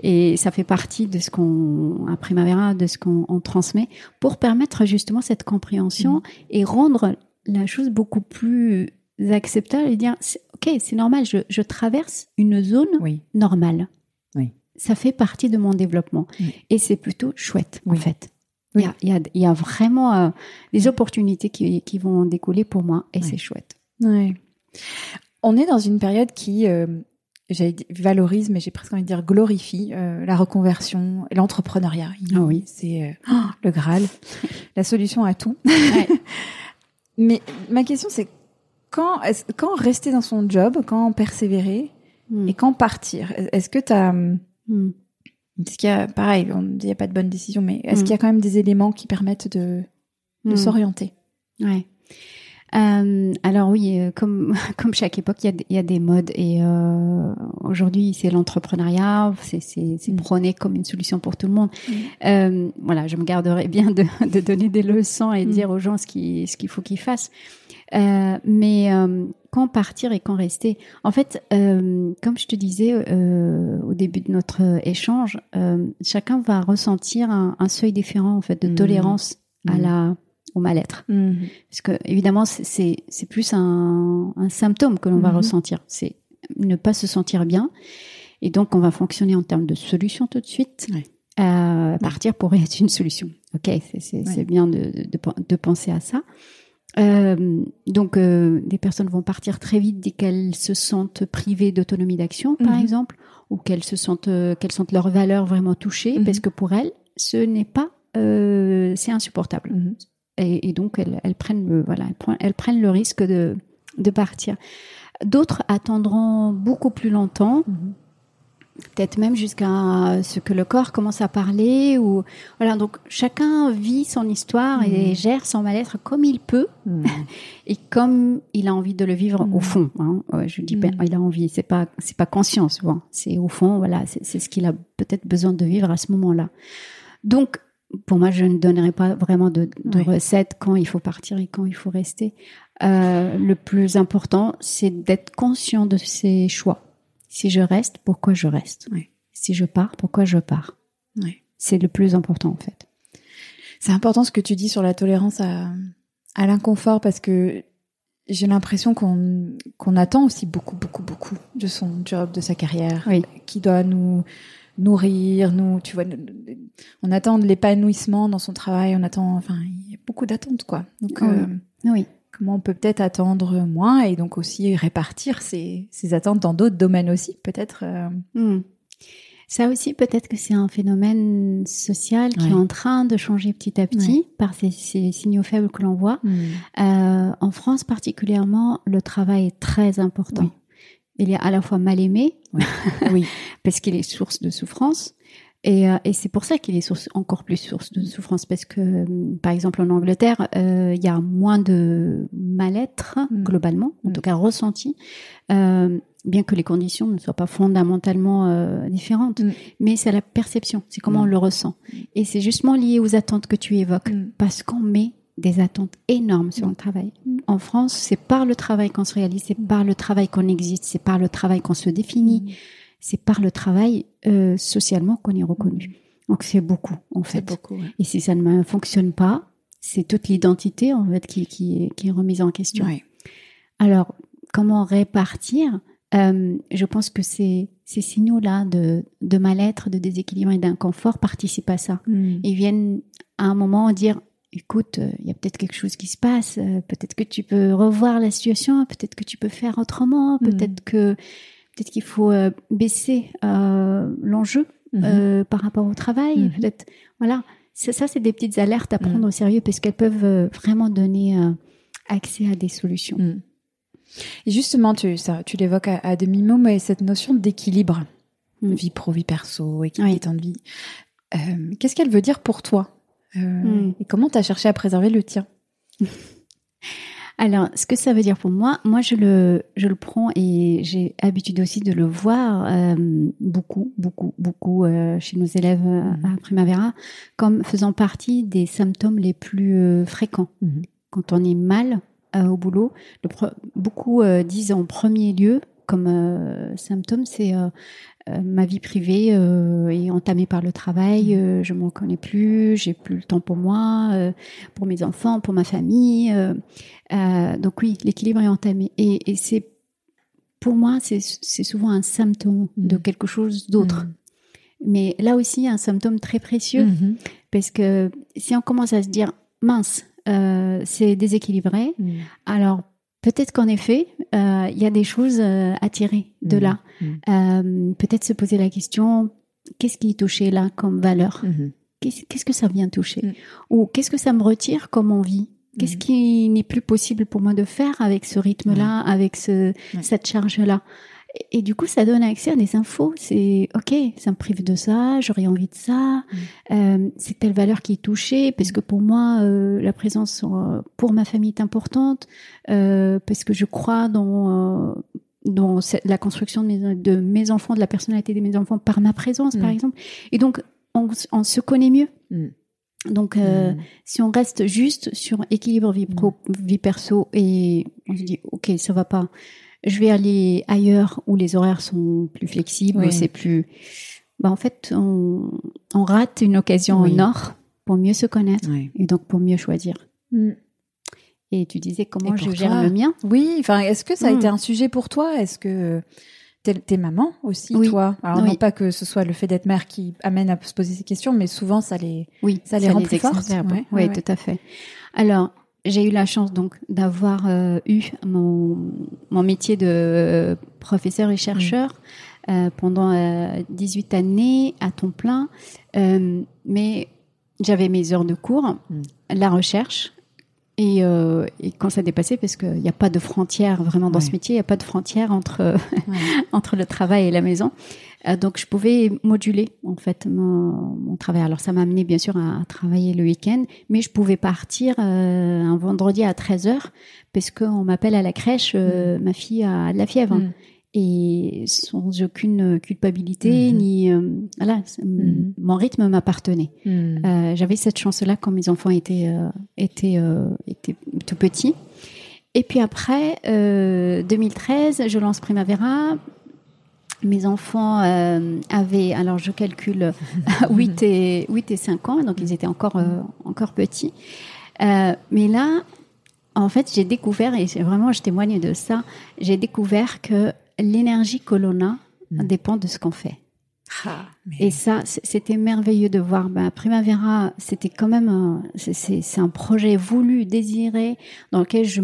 et ça fait partie de ce qu'on à Primavera, de ce qu'on transmet pour permettre justement cette compréhension mm. et rendre la chose beaucoup plus acceptable et dire ok c'est normal je, je, traverse une zone normale. Oui. ça fait partie de mon développement. Et c'est plutôt chouette en fait. Il y, a, il, y a, il y, a, vraiment euh, des opportunités qui, qui, vont découler pour moi et c'est chouette. On est dans une période qui euh, valorise, mais j'ai presque envie de dire glorifie euh, la reconversion, l'entrepreneuriat. Ah oui, c'est euh, le Graal, la solution à tout. Mais ma question, c'est quand, quand rester dans son job, quand persévérer hmm. et quand partir? Est-ce que tu as. Hmm. Est-ce qu'il y a, pareil, il n'y a pas de bonne décision, mais est-ce hmm. qu'il y a quand même des éléments qui permettent de, de s'orienter? Ouais. Euh, alors oui, euh, comme comme chaque époque, il y a, y a des modes et euh, aujourd'hui c'est l'entrepreneuriat, c'est c'est c'est prôné comme une solution pour tout le monde. Euh, voilà, je me garderai bien de, de donner des leçons et de dire aux gens ce qui ce qu'il faut qu'ils fassent. Euh, mais euh, quand partir et quand rester En fait, comme je te disais au début de notre échange, chacun va ressentir un, un, seuil différent en fait de tolérance à la au mal-être. Mhm. Parce que évidemment, c'est plus un, un, symptôme que l'on va mhm. ressentir. C'est ne pas se sentir bien. Et donc, on va fonctionner en termes de solution tout de suite. Euh, partir pourrait être une solution. Ok, c'est bien de, de, de, penser à ça. Euh, donc, euh, des personnes vont partir très vite dès qu'elles se sentent privées d'autonomie d'action, par mhm. exemple, ou qu'elles se sentent qu'elles sentent leurs valeurs vraiment touchées, parce que pour elles, ce n'est pas, euh, c'est insupportable et, et donc elles, elles, prennent le voilà elles, prennent le risque de de partir. D'autres attendront beaucoup plus longtemps. Mhm. Peut-être même jusqu'à ce que le corps commence à parler ou voilà donc chacun vit son histoire et mhm. gère son mal-être comme il peut mhm. et comme il a envie de le vivre au fond. Hein. je dis pas il a envie, c'est pas c'est pas conscient souvent, c'est au fond voilà c'est ce qu'il a peut-être besoin de vivre à ce moment-là. Donc pour moi, je ne donnerai pas vraiment de, de recette quand il faut partir et quand il faut rester. Euh, le plus important, c'est d'être conscient de ses choix. Si je reste, pourquoi je reste? Si je pars, pourquoi je pars? C'est le plus important en fait. C'est important ce que tu dis sur la tolérance à, à l'inconfort parce que j'ai l'impression qu'on qu'on attend aussi beaucoup, beaucoup, beaucoup de son job, de sa carrière, qui doit nous nourrir, nous, tu vois, on attend de l'épanouissement dans son travail, on attend, enfin, il y a beaucoup d'attentes, quoi. Donc, euh, oui. comment on peut peut-être attendre moins et donc aussi répartir ces, attentes dans d'autres domaines aussi, peut-être. Euh... Hmm. Ça aussi, peut-être que c'est un phénomène social qui est en train de changer petit à petit par ces, ces, signaux faibles que l'on voit. Hmm. Euh, en France particulièrement, le travail est très important il est à la fois mal aimé, oui, parce qu'il est source de souffrance, et, euh, et c'est pour ça qu'il est source, encore plus source de souffrance, parce que, euh, par exemple, en Angleterre, euh, il y a moins de mal-être mm. globalement, en mm. tout cas ressenti, euh, bien que les conditions ne soient pas fondamentalement euh, différentes, mm. mais c'est la perception, c'est comment on le ressent, et c'est justement lié aux attentes que tu évoques, parce qu'on met des attentes énormes sur le travail. En France, c'est par le travail qu'on se réalise, c'est par le travail qu'on existe, c'est par le travail qu'on se définit, mm. c'est par le travail euh, socialement qu'on est reconnu. Donc c'est beaucoup en fait. Beaucoup, Et si ça ne fonctionne pas, c'est toute l'identité en fait qui, qui, qui, est remise en question. Alors comment répartir euh, Je pense que ces, ces signaux-là de, de mal-être, de déséquilibre et d'inconfort participent à ça. Mm. Ils viennent à un moment dire écoute, euh, il y a peut-être quelque chose qui se passe, euh, peut-être que tu peux revoir la situation, peut-être que tu peux faire autrement, hmm. peut-être que peut-être qu'il faut euh, baisser l'enjeu hmm. par rapport au travail, hmm. peut-être voilà. Ça, c'est des petites alertes à prendre au sérieux parce qu'elles peuvent vraiment donner accès à des solutions. Et justement, tu, ça, tu l'évoques à, demi-mot, mais cette notion d'équilibre, vie pro, vie perso, équilibre temps de vie, qu'est-ce qu'elle veut dire pour toi? Euh, hmm. Et comment tu as cherché à préserver le tien? Alors, ce que ça veut dire pour moi, moi je le, je le prends et j'ai l'habitude aussi de le voir euh, beaucoup, beaucoup, beaucoup euh, chez nos élèves mhm. à Primavera comme faisant partie des symptômes les plus fréquents. Mhm. Quand on est mal au boulot, beaucoup disent en premier lieu comme symptôme, c'est euh, ma vie privée euh, est entamée par le travail, mmh. euh, je m'en connais plus, j'ai plus le temps pour moi, pour mes enfants, pour ma famille. donc oui, l'équilibre est entamé. Et, et c'est pour moi, c'est souvent un symptôme de mmh. quelque chose d'autre. Mmh. Mais là aussi, un symptôme très précieux, parce que si on commence à se dire, mince, c'est déséquilibré, alors Peut-être qu'en effet, euh, il y a des choses euh, à tirer de mmh. là. Mmh. Euh, peut-être se poser la question, qu'est-ce qui est touché là comme valeur? Mmh. Qu'est-ce que ça vient toucher? Ou qu'est-ce que ça me retire comme envie? Qu'est-ce qui n'est plus possible pour moi de faire avec ce rythme-là, avec ce, cette charge-là? Et du coup, ça donne accès à des infos. C'est OK, ça me prive de ça, j'aurais envie de ça. Mm. Euh, c'est telle valeur qui est touchée parce que pour moi, euh, la présence euh, pour ma famille est importante euh, parce que je crois dans dans la construction de mes, de mes, enfants, de la personnalité de mes enfants par ma présence, par mm. exemple. Et donc, on, on se connaît mieux. Mm. Donc, si on reste juste sur équilibre vie pro, vie perso et on se dit, ok, ça va pas, je vais aller ailleurs où les horaires sont plus flexibles, c'est plus. Bah, en fait, on, on rate une occasion en or pour mieux se connaître et donc pour mieux choisir. Mm. Et tu disais comment je gère le mien? Oui, enfin, est-ce que ça a mm. été un sujet pour toi? Est-ce que t'es maman aussi, toi? Alors non pas que ce soit le fait d'être mère qui amène à se poser ces questions, mais souvent ça les, oui, ça les rend plus fortes. Oui, tout à fait. Alors, j'ai eu la chance donc d'avoir euh, eu mon, mon, métier de professeur et chercheur euh, pendant 18 euh, années à temps plein, mais j'avais mes heures de cours, mm. la recherche. Et, et, quand ça dépassait, parce qu'il n'y a pas de frontière vraiment dans ce métier, il n'y a pas de frontière entre entre le travail et la maison. Euh, donc je pouvais moduler en fait mon, mon travail. Alors ça m'a amené bien sûr à, travailler le week-end, mais je pouvais partir euh, un vendredi à 13h parce qu'on m'appelle à la crèche, euh, mm. ma fille a de la fièvre. Mm. Et sans aucune culpabilité, mm-hmm. ni voilà, mm. mon rythme m'appartenait. J'avais cette chance-là quand mes enfants étaient étaient étaient tout petits. Et puis après, 2013, je lance Primavera mes enfants euh, avaient, alors je calcule, 8 et, 8 et 5 ans, donc ils étaient encore, euh, encore petits. Euh, mais là, en fait, j'ai découvert, et vraiment je témoigne de ça, j'ai découvert que l'énergie que l'on a mm. dépend de ce qu'on fait. Ah, et ça, c'était merveilleux de voir. Ben, Primavera, c'était quand même, c'est un projet voulu, désiré, dans lequel je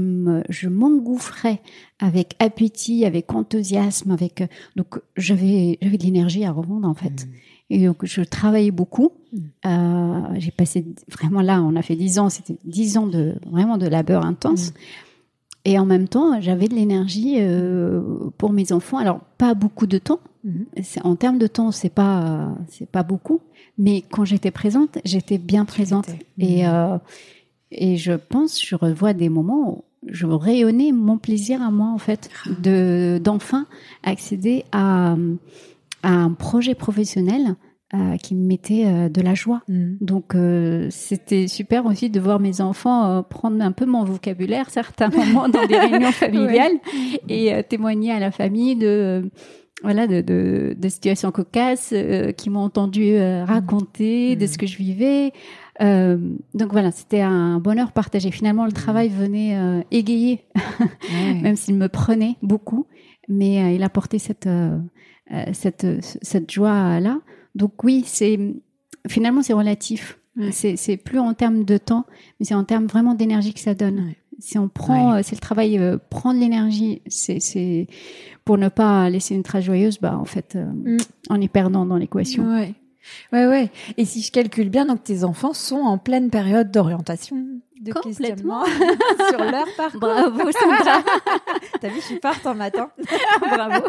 je m'engouffrais avec appétit, avec enthousiasme, avec donc j'avais j'avais de l'énergie à revendre en fait. Mm. Et donc je travaillais beaucoup. Mm. Euh, j'ai passé vraiment là, on a fait dix ans, c'était dix ans de vraiment de labeur intense. Et en même temps, j'avais de l'énergie euh, pour mes enfants. Alors pas beaucoup de temps. Mm-hmm. En termes de temps, c'est pas c'est pas beaucoup. Mais quand j'étais présente, j'étais bien présente. Et euh, et je pense, je revois des moments où je rayonnais mon plaisir à moi en fait de d'enfin accéder à, à, un projet professionnel euh, qui me mettait euh, de la joie. Mm. Donc euh, c'était super aussi de voir mes enfants prendre un peu mon vocabulaire certains moments dans des réunions familiales et témoigner à la famille de voilà de, de, de situations cocasses qui m'ont entendu raconter de mm. ce que je vivais euh, donc voilà, c'était un bonheur partagé. Finalement, le travail venait euh, égayer, même s'il me prenait beaucoup, mais euh, il apportait cette cette cette joie là. Donc oui, c'est finalement c'est relatif. C'est c'est plus en termes de temps, mais c'est en termes vraiment d'énergie que ça donne. Si on prend, c'est le travail prendre l'énergie, c'est pour ne pas laisser une trace joyeuse, bah en fait, mm. on est perdant dans l'équation. Ouais. Ouais, ouais. Et si je calcule bien, donc tes enfants sont en pleine période d'orientation, de questionnement sur leur parcours. Bravo, Sandra. T'as vu, je suis forte en matin. Bravo.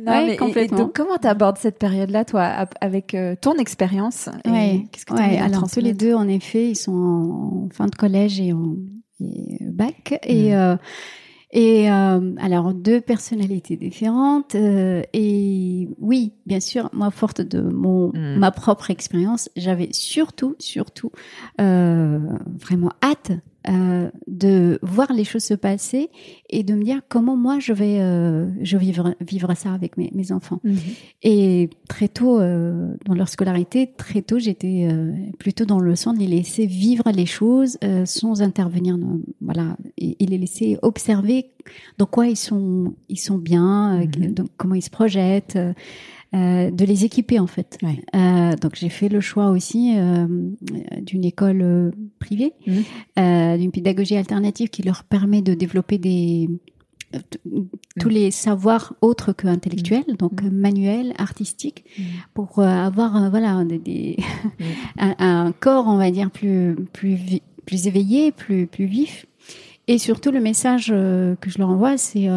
non, mais, complètement. Et, donc, comment t'abordes cette période-là, toi, avec euh, ton expérience Ouais. Qu'est-ce que ouais, alors tous les deux, en effet, ils sont en fin de collège et en, et bac. Et, mmh. Et alors, deux personnalités différentes. et oui, bien sûr, moi, forte de mon, mmh. ma propre expérience, j'avais surtout, surtout vraiment hâte euh, de voir les choses se passer et de me dire comment moi je vais euh, je vivre vivre ça avec mes, mes enfants. Mhm. Et très tôt euh, dans leur scolarité, très tôt j'étais plutôt dans le sens de les laisser vivre les choses sans intervenir. voilà, et, les laisser observer dans quoi ils sont ils sont bien, mhm. comment ils se projettent. Euh, de les équiper en fait. Euh, donc j'ai fait le choix aussi euh, d'une école privée, mmh. d'une pédagogie alternative qui leur permet de développer des tous mmh. les savoirs autres que intellectuels, mmh. donc manuels, artistiques, pour avoir voilà des, un, corps on va dire plus plus plus éveillé, plus plus vif. Et surtout le message que je leur envoie, c'est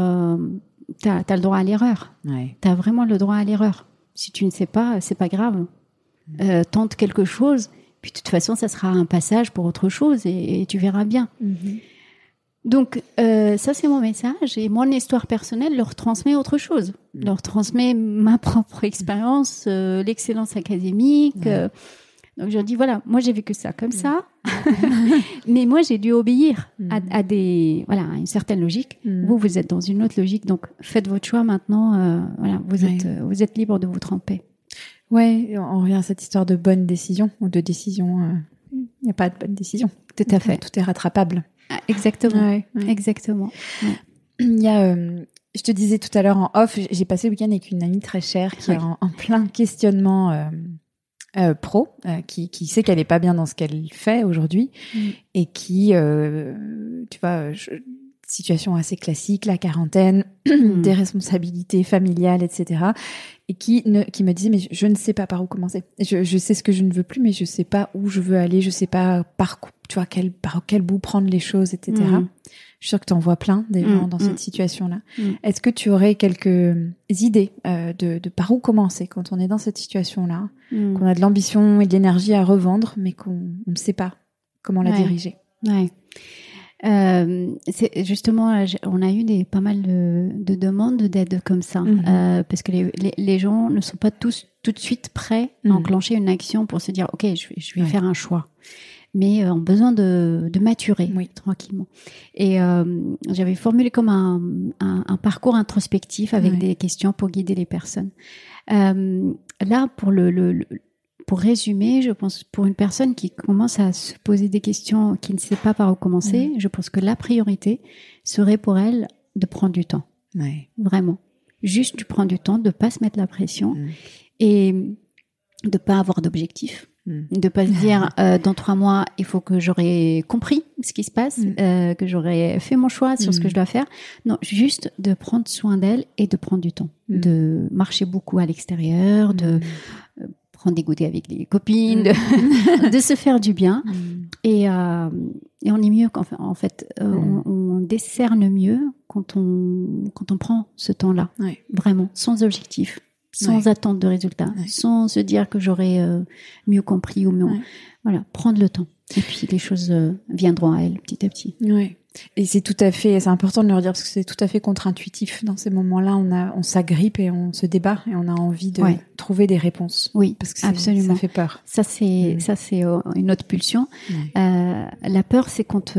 tu as, le droit à l'erreur. Tu as vraiment le droit à l'erreur. Si tu ne sais pas, c'est pas grave. Euh, tente quelque chose, puis de toute façon, ça sera un passage pour autre chose et, tu verras bien. Mhm. Donc, euh, ça, c'est mon message. Et mon histoire personnelle leur transmet autre chose. Mhm. Leur transmet ma propre expérience, euh, l'excellence académique. Donc je dis voilà, moi j'ai vécu ça comme ça, mais moi j'ai dû obéir à, des voilà à une certaine logique. Vous vous êtes dans une autre logique, donc faites votre choix maintenant. Euh, voilà, vous êtes euh, vous êtes libre de vous tromper. Ouais, on revient à cette histoire de bonne décision ou de décision. Euh, il n'y a pas de bonne décision. Tout à fait. Tout est rattrapable. Ah, exactement. Exactement. Il y a je te disais tout à l'heure en off, j'ai passé le week-end avec une amie très chère qui est en, plein questionnement euh, pro euh, qui, qui sait qu'elle est pas bien dans ce qu'elle fait aujourd'hui mm. et qui euh, tu vois situation assez classique la quarantaine mm. des responsabilités familiales etc et qui ne qui me disait mais je, ne sais pas par où commencer je, je sais ce que je ne veux plus mais je sais pas où je veux aller je sais pas par tu vois quel par quel bout prendre les choses etc je suis sûre que tu en vois plein des gens mm, dans cette mm. situation-là. Mm. Est-ce que tu aurais quelques idées euh, de, de, par où commencer quand on est dans cette situation-là, qu'on a de l'ambition et de l'énergie à revendre, mais qu'on ne sait pas comment la diriger? Ouais. Euh, justement, on a eu des pas mal de, de demandes d'aide comme ça, mm-hmm. euh, parce que les, les, les, gens ne sont pas tous tout de suite prêts à enclencher une action pour se dire, ok, je je vais faire un choix mais euh, ont besoin de, de maturer oui. tranquillement. Et euh, j'avais formulé comme un, un, un, parcours introspectif avec des questions pour guider les personnes. Euh, là, pour le, le, pour résumer, je pense pour une personne qui commence à se poser des questions, qui ne sait pas par où commencer, je pense que la priorité serait pour elle de prendre du temps. Ouais. Vraiment. Juste tu prends du temps, de pas se mettre la pression et de pas avoir d'objectif. Mm. De pas se dire euh, dans trois mois il faut que j'aurai compris ce qui se passe, mm. euh, que j'aurai fait mon choix sur ce que mm. je dois faire. Non, juste de prendre soin d'elle et de prendre du temps, de marcher beaucoup à l'extérieur, de euh, prendre des goûters avec les copines, de, de, se faire du bien. Et, euh, et on est mieux qu'en en fait, on, on, décerne mieux quand on quand on prend ce temps-là, vraiment sans objectif sans attendre de résultats, sans se dire que j'aurais euh, mieux compris ou mieux. Voilà, prendre le temps. Et puis les choses euh, viendront à elle petit à petit. Ouais. Et c'est tout à fait, c'est important de leur dire parce que c'est tout à fait contre-intuitif. Dans ces moments-là, on a, on s'agrippe et on se débat et on a envie de trouver des réponses. Oui, parce que absolument. Ça fait peur. Ça c'est, mm. ça c'est euh, une autre pulsion. la peur, c'est quand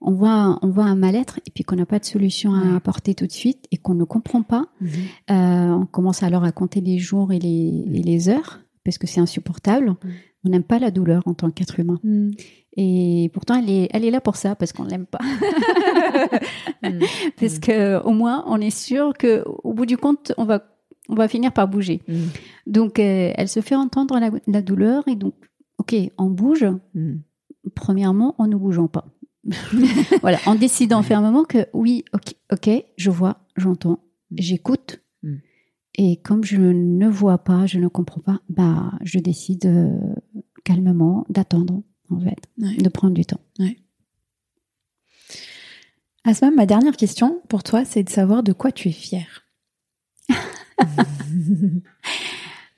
on voit, on voit un mal-être et puis qu'on n'a pas de solution à apporter tout de suite et qu'on ne comprend pas, mhm. euh, on commence alors à compter les jours et les, mhm. les heures parce que c'est insupportable. Mhm. On n'aime pas la douleur en tant qu'être humain. Et pourtant, elle est, elle est là pour ça parce qu'on l'aime pas. parce que au moins, on est sûr que au bout du compte, on va, on va finir par bouger. Donc, euh, elle se fait entendre la, la, douleur et donc, ok, on bouge. Premièrement, en ne bougeant pas. voilà, en décidant fermement que oui, ok, ok, je vois, j'entends, mm. j'écoute. Mm. Et comme je ne vois pas, je ne comprends pas, bah, je décide euh, calmement d'attendre, en fait, de prendre du temps. Ouais. Asma, ma dernière question pour toi, c'est de savoir de quoi tu es fière.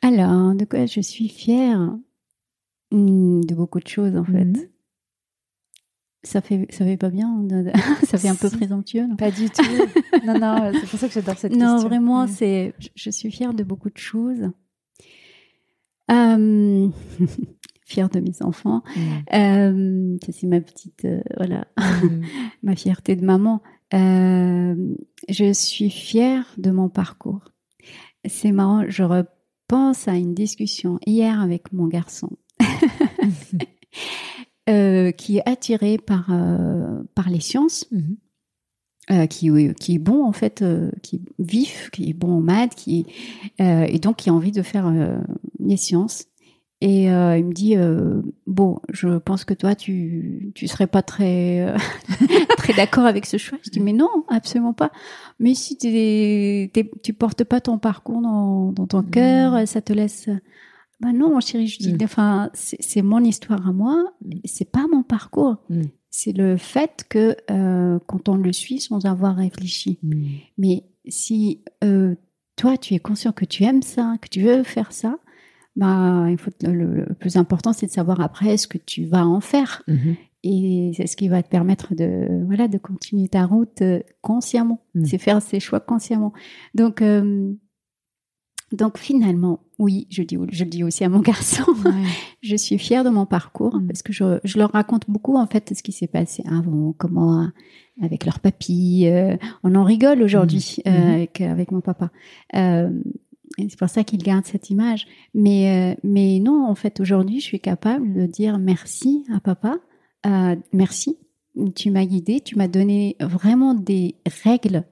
Alors, de quoi je suis fière? Hmm, De beaucoup de choses, en fait. Mm. Ça fait, ça fait pas bien. ça fait un peu présomptueux. Pas du tout. non, non, c'est pour ça que j'adore cette question. Non, vraiment, c'est, je suis fière de beaucoup de choses. Euh, fière de mes enfants. Mm. Euh, c'est ma petite, euh, voilà, mm. ma fierté de maman. Euh, je suis fière de mon parcours. C'est marrant, je repense à une discussion hier avec mon garçon. Qui est attiré par par les sciences, mm-hmm. qui qui est bon en fait, qui est vif, qui est bon en maths, qui et donc qui a envie de faire les sciences. Et euh, il me dit euh, bon, je pense que toi tu tu serais pas très euh, très d'accord avec ce choix. Je dis mais non, absolument pas. Mais si t'es, tu portes pas ton parcours dans, dans ton cœur, mm. ça te laisse. Bah non, mon chéri, je dis mm. enfin c'est, mon histoire à moi, mm. c'est pas mon parcours. C'est le fait que quand on le suit sans avoir réfléchi. Mais si toi tu es conscient que tu aimes ça, que tu veux faire ça bah, il faut, le, plus important, c'est de savoir après ce que tu vas en faire. Mhm. Et c'est ce qui va te permettre de, voilà, de continuer ta route euh, consciemment. C'est faire ses choix consciemment. Donc, euh, donc finalement, oui, je dis, je le dis aussi à mon garçon, je suis fière de mon parcours mhm. parce que je, je, leur raconte beaucoup en fait ce qui s'est passé avant, comment avec leur papy. Euh, on en rigole aujourd'hui avec, avec mon papa. Euh, c'est pour ça qu'il garde cette image. Mais, euh, mais non, en fait, aujourd'hui, je suis capable de dire merci à papa. Euh, merci, tu m'as guidé, tu m'as donné vraiment des règles.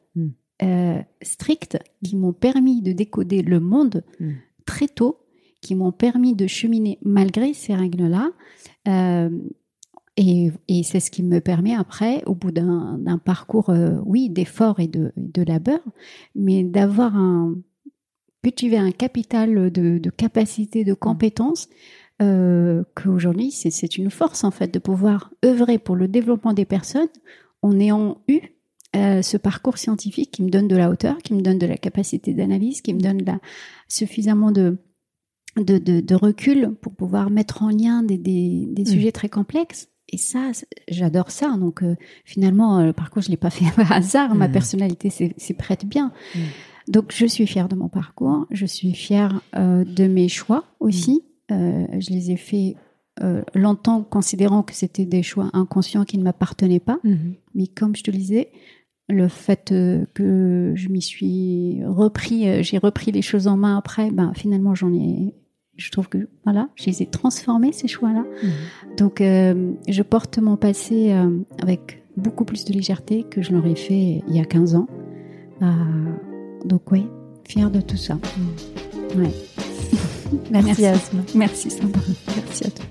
Euh, strictes qui m'ont permis de décoder le monde hmm. très tôt, qui m'ont permis de cheminer malgré ces règles-là. et, et c'est ce qui me permet après, au bout d'un parcours, oui, d'effort et de, de labeur, mais d'avoir un, cultiver un capital de, de capacité, de compétences, euh, qu'aujourd'hui, c'est une force en fait de pouvoir œuvrer pour le développement des personnes en ayant eu euh, ce parcours scientifique qui me donne de la hauteur, qui me donne de la capacité d'analyse, qui me donne la, suffisamment de, de, de, recul pour pouvoir mettre en lien des, des, des mm. sujets très complexes. Et ça, j'adore ça. Donc euh, finalement, le parcours, je l'ai pas fait par hasard. Ma mm. personnalité s'y prête bien. Mm. Donc, je suis fière de mon parcours. Je suis fière euh, de mes choix aussi. Euh, je les ai faits euh, longtemps, considérant que c'était des choix inconscients qui ne m'appartenaient pas. Mm-hmm. Mais comme je te le disais, le fait que je m'y suis repris, j'ai repris les choses en main après, ben finalement j'en ai, je trouve que voilà, je les ai transformés ces choix-là. Mm-hmm. Donc je porte mon passé avec beaucoup plus de légèreté que je l'aurais fait il y a 15 ans. Donc oui, fière de tout ça. Merci, Merci Asma. Merci Sandra. Merci à toi.